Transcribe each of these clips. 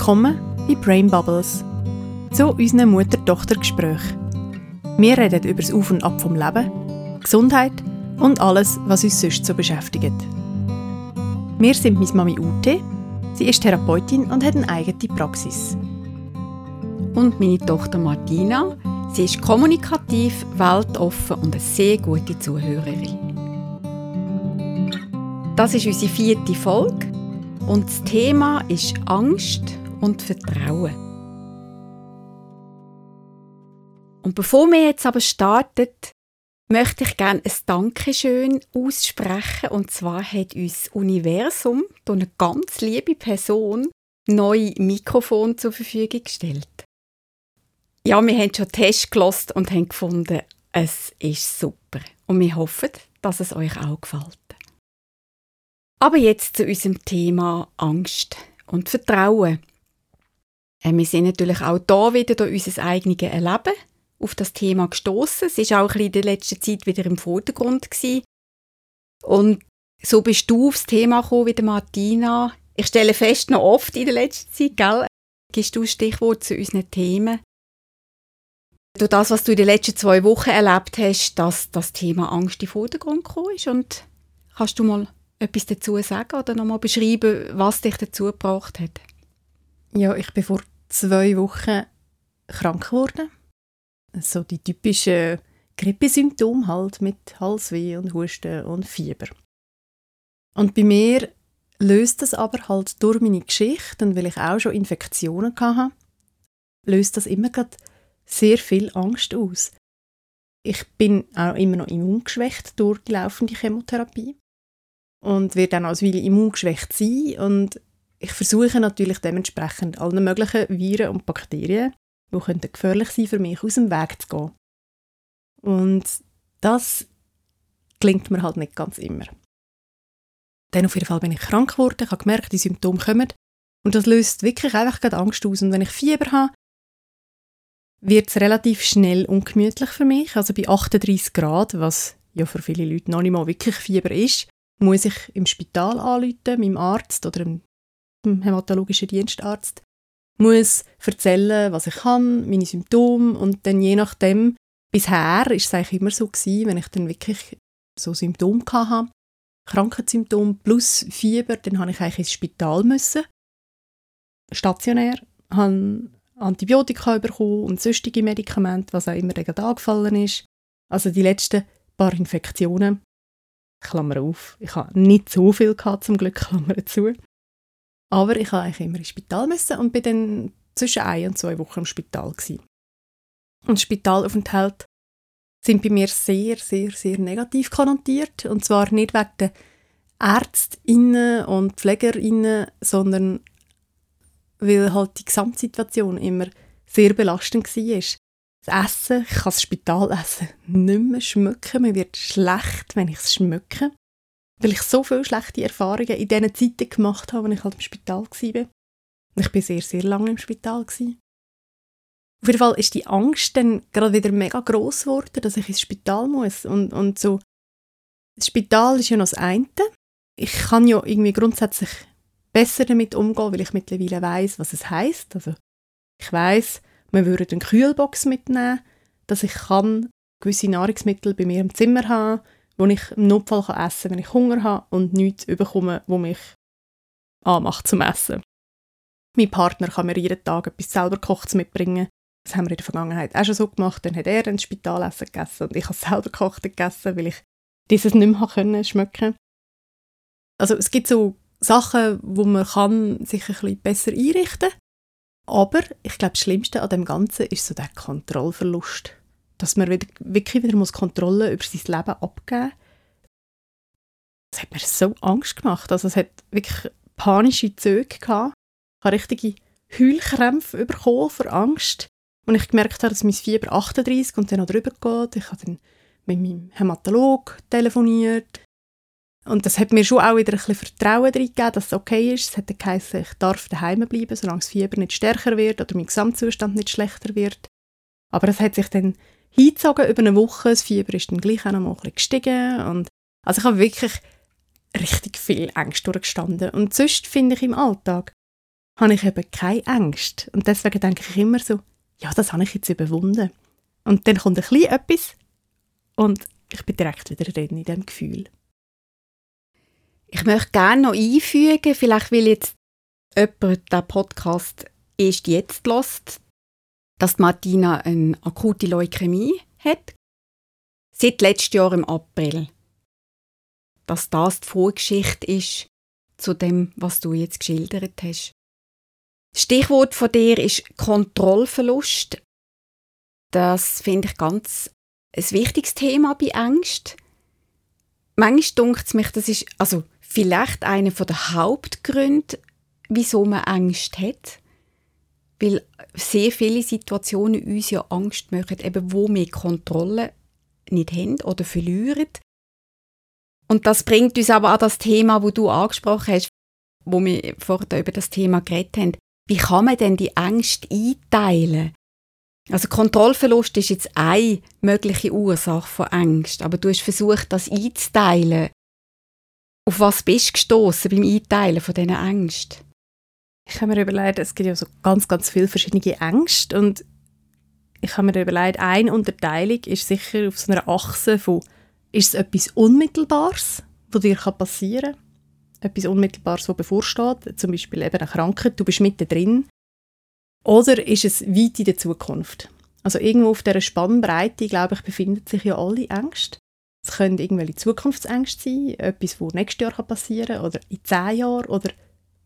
Willkommen bei Brain Bubbles, zu unserem Mutter-Tochter-Gespräch. Wir reden über das Auf und Ab vom Leben, Gesundheit und alles, was uns sonst so beschäftigt. Wir sind meine Mami Ute, sie ist Therapeutin und hat eine eigene Praxis. Und meine Tochter Martina, sie ist kommunikativ, weltoffen und eine sehr gute Zuhörerin. Das ist unsere vierte Folge und das Thema ist Angst und Vertrauen. Und bevor wir jetzt aber starten, möchte ich gerne ein Dankeschön aussprechen. Und zwar hat uns Universum durch eine ganz liebe Person neue Mikrofon zur Verfügung gestellt. Ja, wir haben schon Test gelost und haben gefunden, es ist super. Und wir hoffen, dass es euch auch gefällt. Aber jetzt zu unserem Thema Angst und Vertrauen. Äh, wir sind natürlich auch da wieder durch unser eigenes Erleben auf das Thema gestoßen. Es ist auch ein in der letzten Zeit wieder im Vordergrund gewesen. Und so bist du aufs Thema gekommen, wie Martina. Ich stelle fest, noch oft in der letzten Zeit, gell? Gibst du Stichwort zu unseren Themen? Durch das, was du in den letzten zwei Wochen erlebt hast, dass das Thema Angst den Vordergrund gekommen ist. Und kannst du mal etwas dazu sagen oder nochmal beschreiben, was dich dazu gebracht hat? Ja, ich bin vor zwei Wochen krank geworden. So die typischen Grippesymptome halt mit Halsweh und Husten und Fieber. Und bei mir löst das aber halt durch meine Geschichte und weil ich auch schon Infektionen hatte, löst das immer gerade sehr viel Angst aus. Ich bin auch immer noch immungeschwächt durch die laufende Chemotherapie und werde dann als Weile immungeschwächt sein und ich versuche natürlich dementsprechend allen möglichen Viren und Bakterien, die gefährlich sein für mich, aus dem Weg zu gehen. Und das klingt mir halt nicht ganz immer. Dann auf jeden Fall bin ich krank geworden, ich habe gemerkt, die Symptome kommen und das löst wirklich einfach Angst aus. Und wenn ich Fieber habe, wird es relativ schnell ungemütlich für mich. Also bei 38 Grad, was ja für viele Leute noch nicht mal wirklich Fieber ist, muss ich im Spital anrufen, meinem Arzt oder dem hämatologischen Dienstarzt, muss erzählen, was ich kann, meine Symptome. Und dann je nachdem, bisher ist es eigentlich immer so gewesen, wenn ich dann wirklich so Symptome hatte, Krankheitssymptome plus Fieber, dann habe ich eigentlich ins Spital müssen, stationär, habe Antibiotika bekommen und sonstige Medikamente, was auch immer gerade angefallen ist. Also die letzten paar Infektionen. Klammer auf, ich habe nicht so viel gehabt, zum Glück, Klammer zu. Aber ich habe eigentlich immer ins Spital müssen und bin dann zwischen ein und zwei Wochen im Spital gewesen. Und Spitalaufenthalte sind bei mir sehr, sehr, sehr negativ konnotiert. Und zwar nicht wegen der ÄrztInnen und PflegerInnen, sondern weil halt die Gesamtsituation immer sehr belastend war. Das Essen, ich kann das Spitalessen nicht mehr schmecken. Mir wird schlecht, wenn ich es schmecke. Weil ich so viele schlechte Erfahrungen in diesen Zeiten gemacht habe, als ich halt im Spital war. Ich war sehr, sehr lange im Spital. Auf jeden Fall ist die Angst dann gerade wieder mega gross geworden, dass ich ins Spital muss. Und, und so, das Spital ist ja noch das eine. Ich kann ja irgendwie grundsätzlich besser damit umgehen, weil ich mittlerweile weiß, was es heißt. Also ich weiß, wir würden eine Kühlbox mitnehmen, dass ich kann gewisse Nahrungsmittel bei mir im Zimmer haben, wo ich im Notfall kann essen kann, wenn ich Hunger habe und nichts bekomme, wo mich anmacht zum Essen. Mein Partner kann mir jeden Tag etwas selber gekochtes mitbringen. Das haben wir in der Vergangenheit auch schon so gemacht. Dann hat er ein Spitalessen gegessen und ich habe selber gekocht gegessen, weil ich dieses nicht mehr können, schmecken Also es gibt so Sachen, wo man kann sich ein bisschen besser einrichten kann. Aber ich glaube, das Schlimmste an dem Ganzen ist so der Kontrollverlust. Dass man wieder, wirklich wieder muss Kontrolle über sein Leben abgeben muss. Das hat mir so Angst gemacht. Also es hat wirklich panische Züge gehabt. Ich habe richtige Heulkrämpfe bekommen vor Angst. Und ich gemerkt habe, dass mein Fieber 38 und dann noch drüber geht. Ich habe dann mit meinem Hämatolog telefoniert. Und das hat mir schon auch wieder ein bisschen Vertrauen darin gegeben, dass es okay ist. Es hat geheißen, ich darf daheim bleiben, solange das Fieber nicht stärker wird oder mein Gesamtzustand nicht schlechter wird. Aber es hat sich dann hingezogen über eine Woche. Das Fieber ist dann gleich auch noch mal ein bisschen gestiegen. Und also ich habe wirklich richtig viel Angst durchgestanden. Und sonst finde ich im Alltag habe ich eben keine Angst. Und deswegen denke ich immer so, ja, das habe ich jetzt überwunden. Und dann kommt ein bisschen etwas und ich bin direkt wieder drin in diesem Gefühl. Ich möchte gerne noch einfügen, vielleicht will jetzt jemand den Podcast erst jetzt lässt, dass Martina eine akute Leukämie hat. Seit letztem Jahr im April. Dass das die Vorgeschichte ist zu dem, was du jetzt geschildert hast. Stichwort von dir ist Kontrollverlust. Das finde ich ganz ein wichtiges Thema bei Ängsten. Manchmal denkt es mich, das ist also vielleicht einer der Hauptgründe, wieso man Angst hat. Weil sehr viele Situationen uns ja Angst machen, eben wo wir Kontrolle nicht haben oder verlieren. Und das bringt uns aber an das Thema, wo du angesprochen hast, wo wir vorher über das Thema geredet haben. Wie kann man denn die Ängste einteilen? Also Kontrollverlust ist jetzt eine mögliche Ursache von Angst, aber du hast versucht, das einzuteilen. Auf was bist du gestoßen beim Einteilen von diesen Ängsten? Ich habe mir überlegt, es gibt ja so ganz, ganz viele verschiedene Ängste und ich habe mir überlegt, eine Unterteilung ist sicher auf so einer Achse von, ist es etwas Unmittelbares, was dir passieren kann? Etwas Unmittelbares, was bevorsteht, zum Beispiel eben eine Krankheit, du bist mittendrin oder ist es weit in der Zukunft? Also irgendwo auf dieser Spannbreite, glaube ich, befinden sich ja alle Ängste. Es können irgendwelche Zukunftsängste sein, etwas, was nächstes Jahr passieren kann, oder in zehn Jahren, oder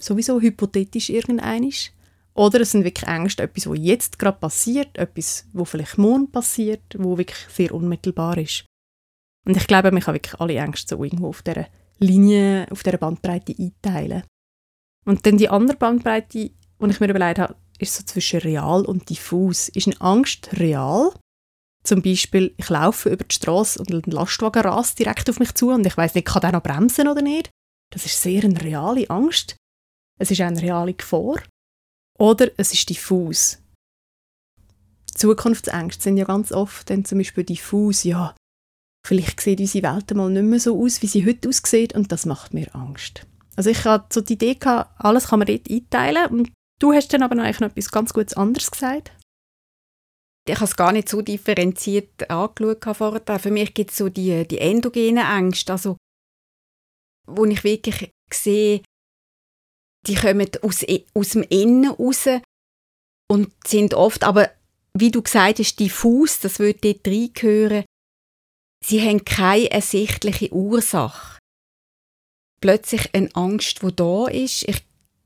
sowieso hypothetisch irgendeinisch. Oder es sind wirklich Ängste, etwas, was jetzt gerade passiert, etwas, wo vielleicht morgen passiert, wo wirklich sehr unmittelbar ist. Und ich glaube, man kann wirklich alle Ängste so irgendwo auf dieser Linie, auf dieser Bandbreite einteilen. Und dann die andere Bandbreite, die ich mir überlegt habe, ist so zwischen real und diffus. Ist eine Angst real? Zum Beispiel, ich laufe über die Straße und ein Lastwagen rast direkt auf mich zu und ich weiß nicht, kann der noch bremsen oder nicht? Das ist sehr eine reale Angst. Es ist eine reale Gefahr. Oder es ist diffus. Zukunftsängste sind ja ganz oft dann zum Beispiel diffus. Ja, vielleicht sieht unsere Welt mal nicht mehr so aus, wie sie heute aussieht und das macht mir Angst. Also ich hatte so die Idee, gehabt, alles kann man dort einteilen und Du hast dann aber noch etwas ganz Gutes anderes gesagt. Ich habe es gar nicht so differenziert angeschaut vorher. Für mich gibt es so die, die endogenen Ängste, also wo ich wirklich sehe, die kommen aus, aus dem Innen raus und sind oft, aber wie du gesagt hast, diffus, das würde dort reingehören, sie haben keine ersichtliche Ursache. Plötzlich eine Angst, die da ist. Ich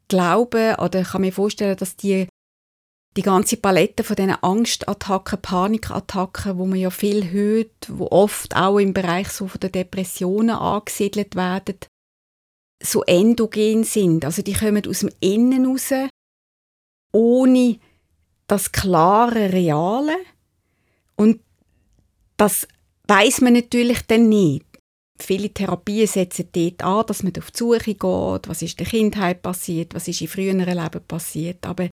glaube oder ich kann mir vorstellen, dass die die ganze Palette von diesen Angstattacken, Panikattacken, wo man ja viel hört, wo oft auch im Bereich so von der Depressionen angesiedelt werden, so endogen sind. Also die kommen aus dem Innen raus, ohne das klare Reale. Und das weiß man natürlich dann nicht viele Therapien setzen dort an, dass man auf die Suche geht, was ist in der Kindheit passiert, was ist in früheren Leben passiert. Aber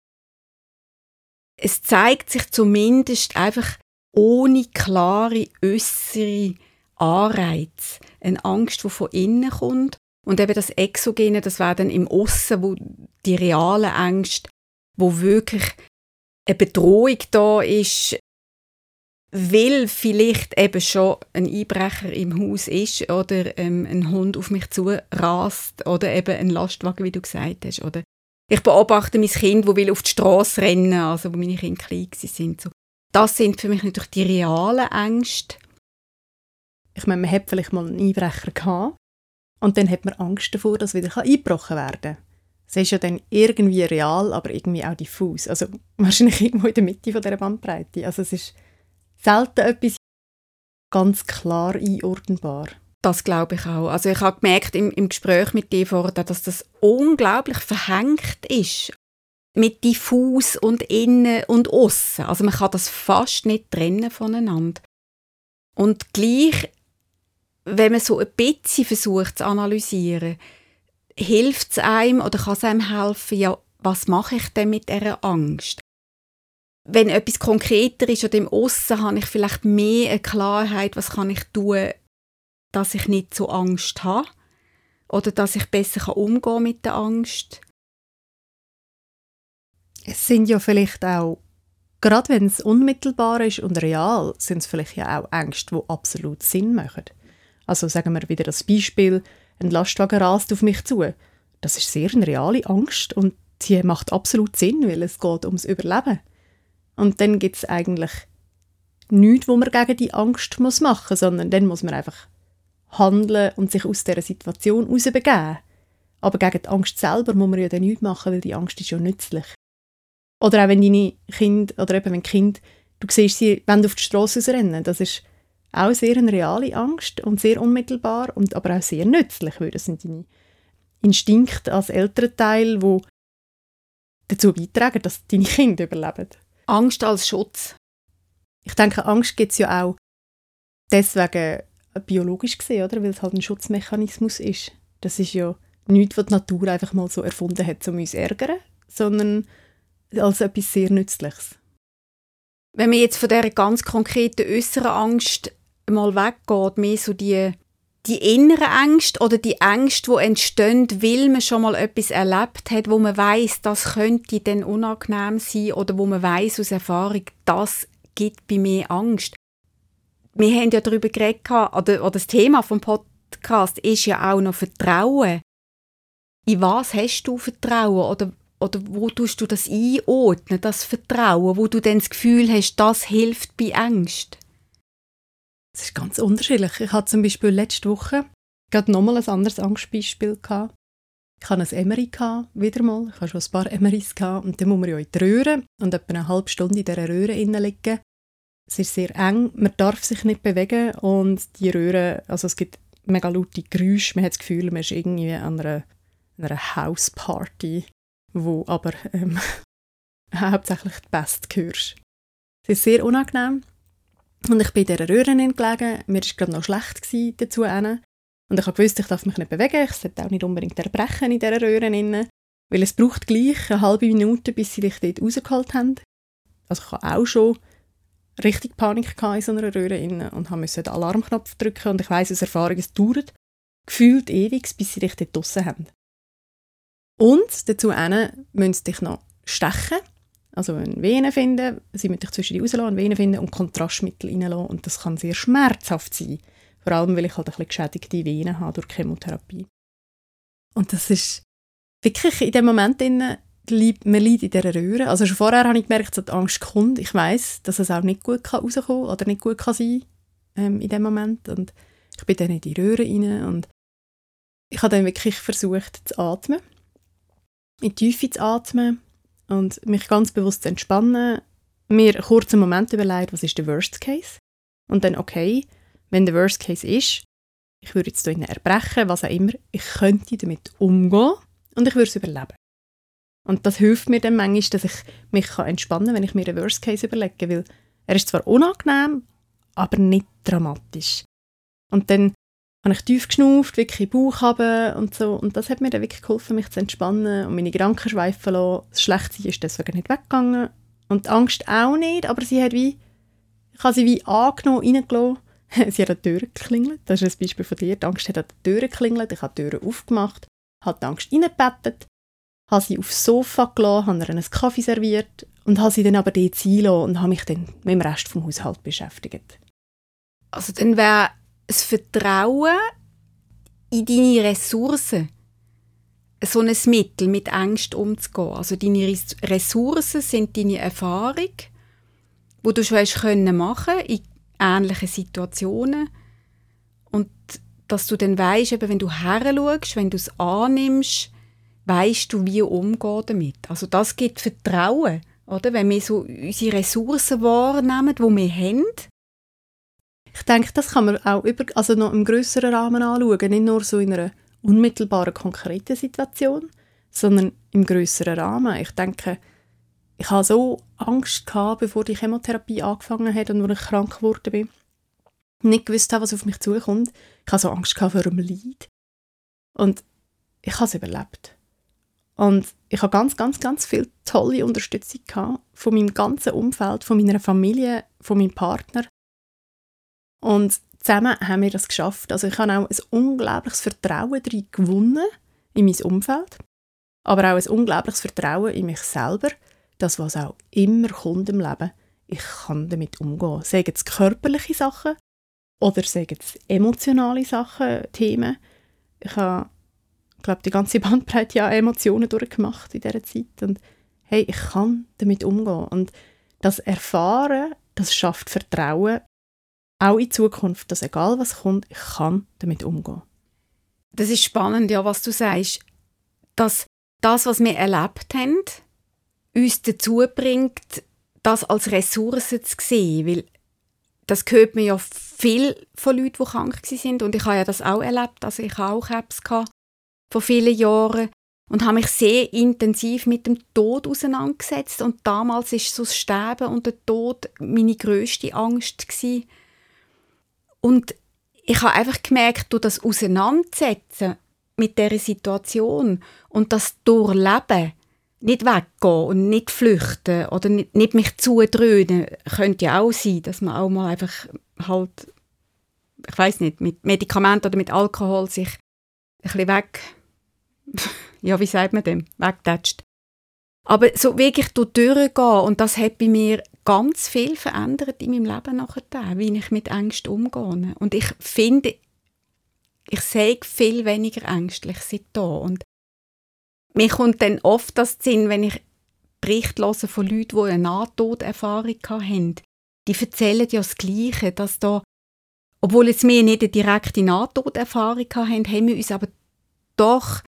es zeigt sich zumindest einfach ohne klare äußere Anreiz. Eine Angst, die von innen kommt. Und eben das Exogene, das wäre dann im Aussen, wo die reale Angst, wo wirklich eine Bedrohung da ist, weil vielleicht eben schon ein Einbrecher im Haus ist oder ähm, ein Hund auf mich zu rast oder eben ein Lastwagen, wie du gesagt hast. Oder ich beobachte mein Kind, wo will auf die Straße rennen, also wo meine Kinder klein sind. So. Das sind für mich natürlich die realen Ängste. Ich meine, man hat vielleicht mal einen Einbrecher gehabt und dann hat man Angst davor, dass wieder eingebrochen werden kann. Es ist ja dann irgendwie real, aber irgendwie auch diffus. Also wahrscheinlich irgendwo in der Mitte von dieser Bandbreite. Also es ist selten etwas ganz klar einordnbar. Das glaube ich auch. Also ich habe gemerkt im, im Gespräch mit dir vorher, dass das unglaublich verhängt ist mit diffus und innen und außen. Also man kann das fast nicht trennen voneinander. Und gleich, wenn man so ein bisschen versucht zu analysieren, hilft es einem oder kann es einem helfen, ja, was mache ich denn mit dieser Angst? wenn etwas konkreter ist oder im Aussen habe ich vielleicht mehr eine Klarheit, was kann ich tun, dass ich nicht so Angst habe oder dass ich besser umgehen mit der Angst. Es sind ja vielleicht auch, gerade wenn es unmittelbar ist und real, sind es vielleicht ja auch Ängste, die absolut Sinn machen. Also sagen wir wieder das Beispiel, ein Lastwagen rast auf mich zu. Das ist sehr eine reale Angst und die macht absolut Sinn, weil es geht ums Überleben. Und dann gibt es eigentlich nichts, wo man gegen die Angst muss machen muss, sondern dann muss man einfach handeln und sich aus dieser Situation herausbegeben. Aber gegen die Angst selber muss man ja dann nichts machen, weil die Angst ist ja nützlich. Oder auch wenn deine Kinder, oder eben wenn Kind, du siehst sie, wenn du auf die Straße rennen, das ist auch sehr eine reale Angst und sehr unmittelbar und aber auch sehr nützlich, weil das sind deine Instinkte als Elternteil, wo dazu beitragen, dass deine Kinder überleben. Angst als Schutz. Ich denke, Angst gibt es ja auch deswegen biologisch gesehen, oder? weil es halt ein Schutzmechanismus ist. Das ist ja nichts, was die Natur einfach mal so erfunden hat, um uns zu ärgern, sondern als etwas sehr Nützliches. Wenn man jetzt von dieser ganz konkreten äußeren Angst mal weggeht, mehr so die, die inneren Ängste oder die Ängste, die entstehen, weil man schon mal etwas erlebt hat, wo man weiß, das könnte dann unangenehm sein oder wo man weiß aus Erfahrung, das gibt bei mir Angst. Wir haben ja darüber geredet, oder, oder das Thema vom Podcast ist ja auch noch Vertrauen. In was hast du Vertrauen oder, oder wo tust du das einordnen, das Vertrauen, wo du dann das Gefühl hast, das hilft bei Angst? Es ist ganz unterschiedlich. Ich hatte zum Beispiel letzte Woche gerade nochmal ein anderes Angstbeispiel. Ich hatte ein Emery, wieder mal. Ich hatte schon ein paar Emerys. Und dann muss man ja in die Röhre und etwa eine halbe Stunde in dieser Röhre liegen. Es ist sehr eng, man darf sich nicht bewegen und die Röhre, also es gibt mega laute Geräusche. Man hat das Gefühl, man ist irgendwie an einer, einer Hausparty, wo aber ähm, hauptsächlich die Best hörst. Es ist sehr unangenehm. Und ich bin in dieser Röhre gelegen. Mir war gerade noch schlecht dazu. Und ich wusste, ich darf mich nicht bewegen. Ich sollte auch nicht unbedingt erbrechen in dieser Röhre. Weil es braucht gleich eine halbe Minute, bis sie dich dort rausgeholt haben. Also ich hatte auch schon richtig Panik in so einer Röhre und musste den Alarmknopf drücken. Und ich weiss aus Erfahrung, es dauert gefühlt ewig, bis sie dich dort draussen haben. Und dazu müssen sie dich noch stechen also eine Vene finden, sie müssen dich zwischen die rauslassen, eine Vene finden und Kontrastmittel reinlassen. Und das kann sehr schmerzhaft sein. Vor allem, weil ich halt ein bisschen geschädigte Venen habe durch Chemotherapie. Und das ist wirklich in dem Moment, in, man liegt in dieser Röhre. Also schon vorher habe ich gemerkt, dass die Angst kommt. Ich weiß, dass es auch nicht gut rauskommen kann oder nicht gut kann sein ähm, in dem Moment. Und ich bin dann in die Röhre rein und ich habe dann wirklich versucht zu atmen, in die Tiefe zu atmen und mich ganz bewusst zu entspannen, mir einen Moment überlegt, was ist der Worst Case und dann okay, wenn der Worst Case ist, ich würde jetzt hier erbrechen, was auch immer, ich könnte damit umgehen und ich würde es überleben. Und das hilft mir dann manchmal, dass ich mich entspannen kann, wenn ich mir den Worst Case überlege, weil er ist zwar unangenehm, aber nicht dramatisch. Und dann habe ich tief geschnauft, wirklich Bauch haben und so. Und das hat mir dann wirklich geholfen, mich zu entspannen und meine Gedanken schweifen lassen. Das Schlechtsein ist deswegen nicht weggegangen. Und die Angst auch nicht, aber sie hat wie, ich habe sie wie angenommen, reingelassen. sie hat an die Tür geklingelt. Das ist ein Beispiel von dir. Die Angst hat an die Tür geklingelt. Ich habe die Tür aufgemacht, habe die Angst reingebettet, habe sie aufs Sofa gelassen, habe ihr einen Kaffee serviert und habe sie dann aber dort sein und habe mich dann mit dem Rest vom Haushalt beschäftigt. Also dann wäre das Vertrauen in deine Ressourcen so ein Mittel, mit Angst umzugehen. Also deine Ressourcen sind deine Erfahrung, wo du schon hast können machen in ähnlichen Situationen und dass du dann weißt, wenn du her wenn du es annimmst, weißt du, wie umgehen damit. Also das gibt Vertrauen, oder? Wenn wir so unsere Ressourcen wahrnehmen, die wir haben, ich denke, das kann man auch über, also noch im größeren Rahmen anschauen, nicht nur so in einer unmittelbaren, konkreten Situation, sondern im größeren Rahmen. Ich denke, ich hatte so Angst gehabt, bevor die Chemotherapie angefangen hat und als ich krank geworden bin. Nicht gewusst habe, was auf mich zukommt. Ich hatte so Angst gehabt vor einem Leid. Und ich habe es überlebt. Und ich habe ganz, ganz, ganz viel tolle Unterstützung gehabt von meinem ganzen Umfeld, von meiner Familie, von meinem Partner. Und zusammen haben wir das geschafft. Also ich habe auch ein unglaubliches Vertrauen darin gewonnen, in mein Umfeld, aber auch ein unglaubliches Vertrauen in mich selber, das, was auch immer kommt im Leben, ich kann damit umgehen. Sagen es körperliche Sachen oder sagen es emotionale Sachen, Themen. Ich habe, glaube die ganze Bandbreite ja Emotionen durchgemacht in dieser Zeit und hey, ich kann damit umgehen. Und das Erfahren, das schafft Vertrauen, auch in Zukunft, dass egal was kommt, ich kann damit umgehen. Das ist spannend, ja, was du sagst, dass das, was wir erlebt haben, uns dazu bringt, das als Ressource zu sehen, weil das hört man ja viel von Leuten, die krank sind und ich habe ja das auch erlebt, also ich habe auch Krebs vor vielen Jahren und habe mich sehr intensiv mit dem Tod auseinandergesetzt und damals ist so das Sterben und der Tod meine größte Angst gewesen. Und ich habe einfach gemerkt, durch das Auseinandersetzen mit der Situation und das Durchleben nicht weggehen und nicht flüchten oder nicht, nicht mich zudröhnen, könnte ja auch sein, dass man auch mal einfach halt, ich weiß nicht, mit Medikamenten oder mit Alkohol sich ein bisschen weg, ja, wie sagt man dem, wegtätscht. Aber so wirklich durchgehen und das hat bei mir ganz viel verändert in meinem Leben nachher, wie ich mit Ängsten umgehe. Und ich finde, ich sehe viel weniger ängstlich seit da und mir kommt dann oft das Sinn, wenn ich Berichte von Leuten, die eine Nahtoderfahrung haben. Die erzählen ja das Gleiche, dass da, obwohl jetzt wir nicht eine direkte Nahtoderfahrung haben, haben wir uns aber doch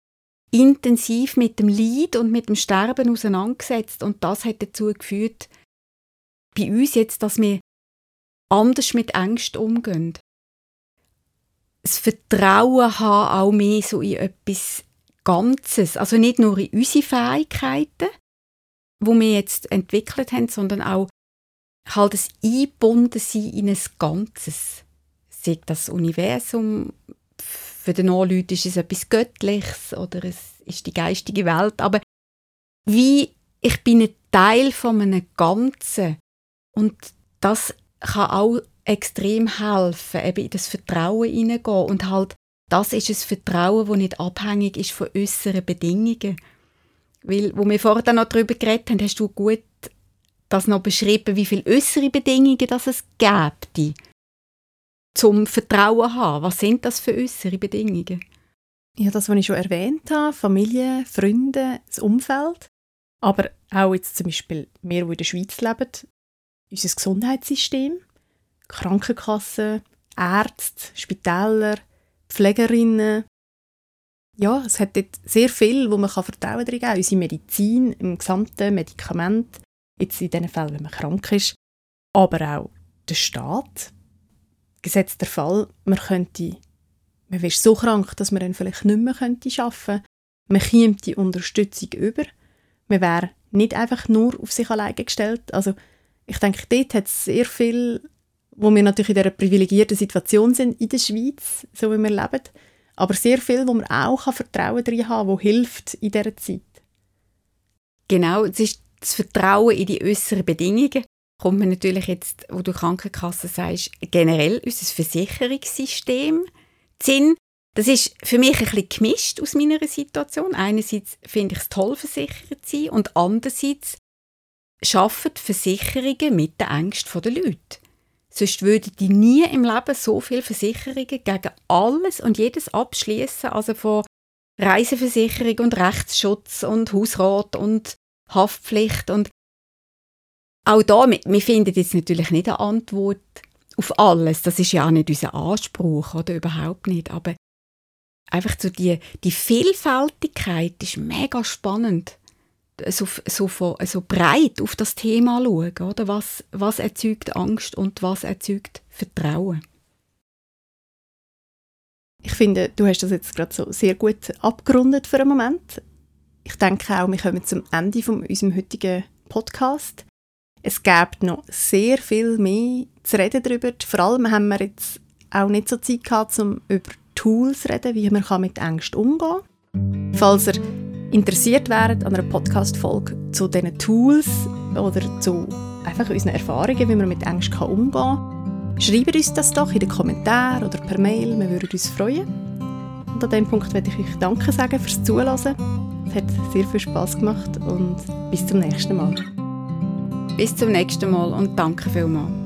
intensiv mit dem Leid und mit dem Sterben auseinandergesetzt und das hat dazu geführt, bei uns jetzt, dass wir anders mit Ängsten umgehen. Das Vertrauen haben auch mehr so in etwas Ganzes, also nicht nur in unsere Fähigkeiten, wo wir jetzt entwickelt haben, sondern auch halt das Eingebundensein in ein Ganzes. Sei das Universum, für den Leute ist es etwas Göttliches oder es ist die geistige Welt, aber wie ich bin ein Teil von einem Ganzen und das kann auch extrem helfen, eben in das Vertrauen hineingehen und halt das ist ein Vertrauen, das nicht abhängig ist von äußeren Bedingungen. Weil, wo wir vorher noch darüber geredet haben, hast du gut das noch beschrieben, wie viele äußere Bedingungen das es gibt, zum Vertrauen zu haben. Was sind das für äußere Bedingungen? Ja, das, was ich schon erwähnt habe, Familie, Freunde, das Umfeld. Aber auch jetzt zum Beispiel wir, die in der Schweiz leben, unser Gesundheitssystem, Krankenkassen, Ärzte, Spitäler, Pflegerinnen. Ja, es hat dort sehr viel, wo man Vertrauen drin geben kann. Unsere Medizin, im gesamten Medikament, jetzt in den Fällen, wenn man krank ist, aber auch der Staat. Gesetzt der Fall, man könnte, man wäre so krank, dass man dann vielleicht nicht mehr arbeiten könnte. Man käme die Unterstützung über. Man wäre nicht einfach nur auf sich alleine gestellt. Also ich denke, dort hat es sehr viel wo wir natürlich in dieser privilegierten Situation sind in der Schweiz, so wie wir leben, aber sehr viel, wo man auch Vertrauen drin haben kann, wo hilft in dieser Zeit. Genau, es ist das Vertrauen in die äußeren Bedingungen. Kommt man natürlich jetzt, wo du Krankenkasse sagst, generell unser Versicherungssystem Sinn. Das ist für mich ein bisschen gemischt aus meiner Situation. Einerseits finde ich es toll, versichert zu sein und andererseits schaffen Versicherungen mit den Ängsten der Leute. Sonst würden die nie im Leben so viele Versicherungen gegen alles und jedes abschließen, also von Reiseversicherung und Rechtsschutz und Hausrat und Haftpflicht und auch da, wir finden jetzt natürlich nicht eine Antwort auf alles. Das ist ja auch nicht unser Anspruch oder überhaupt nicht. Aber einfach so die, die Vielfältigkeit ist mega spannend so, so, so breit auf das Thema schauen. Oder? Was, was erzeugt Angst und was erzeugt Vertrauen? Ich finde, du hast das jetzt gerade so sehr gut abgerundet für einen Moment. Ich denke auch, wir kommen zum Ende von unserem heutigen Podcast. Es gibt noch sehr viel mehr zu reden darüber. Vor allem haben wir jetzt auch nicht so Zeit gehabt, um über Tools zu reden, wie man mit Ängsten umgehen kann. Falls ihr interessiert wären an einer Podcast-Folge zu diesen Tools oder zu einfach unseren Erfahrungen, wie man mit Ängsten umgehen kann, schreibt uns das doch in den Kommentaren oder per Mail. Wir würden uns freuen. Und an diesem Punkt möchte ich euch Danke sagen fürs Zuhören. Hat sehr viel Spaß gemacht und bis zum nächsten Mal. Bis zum nächsten Mal und danke vielmals.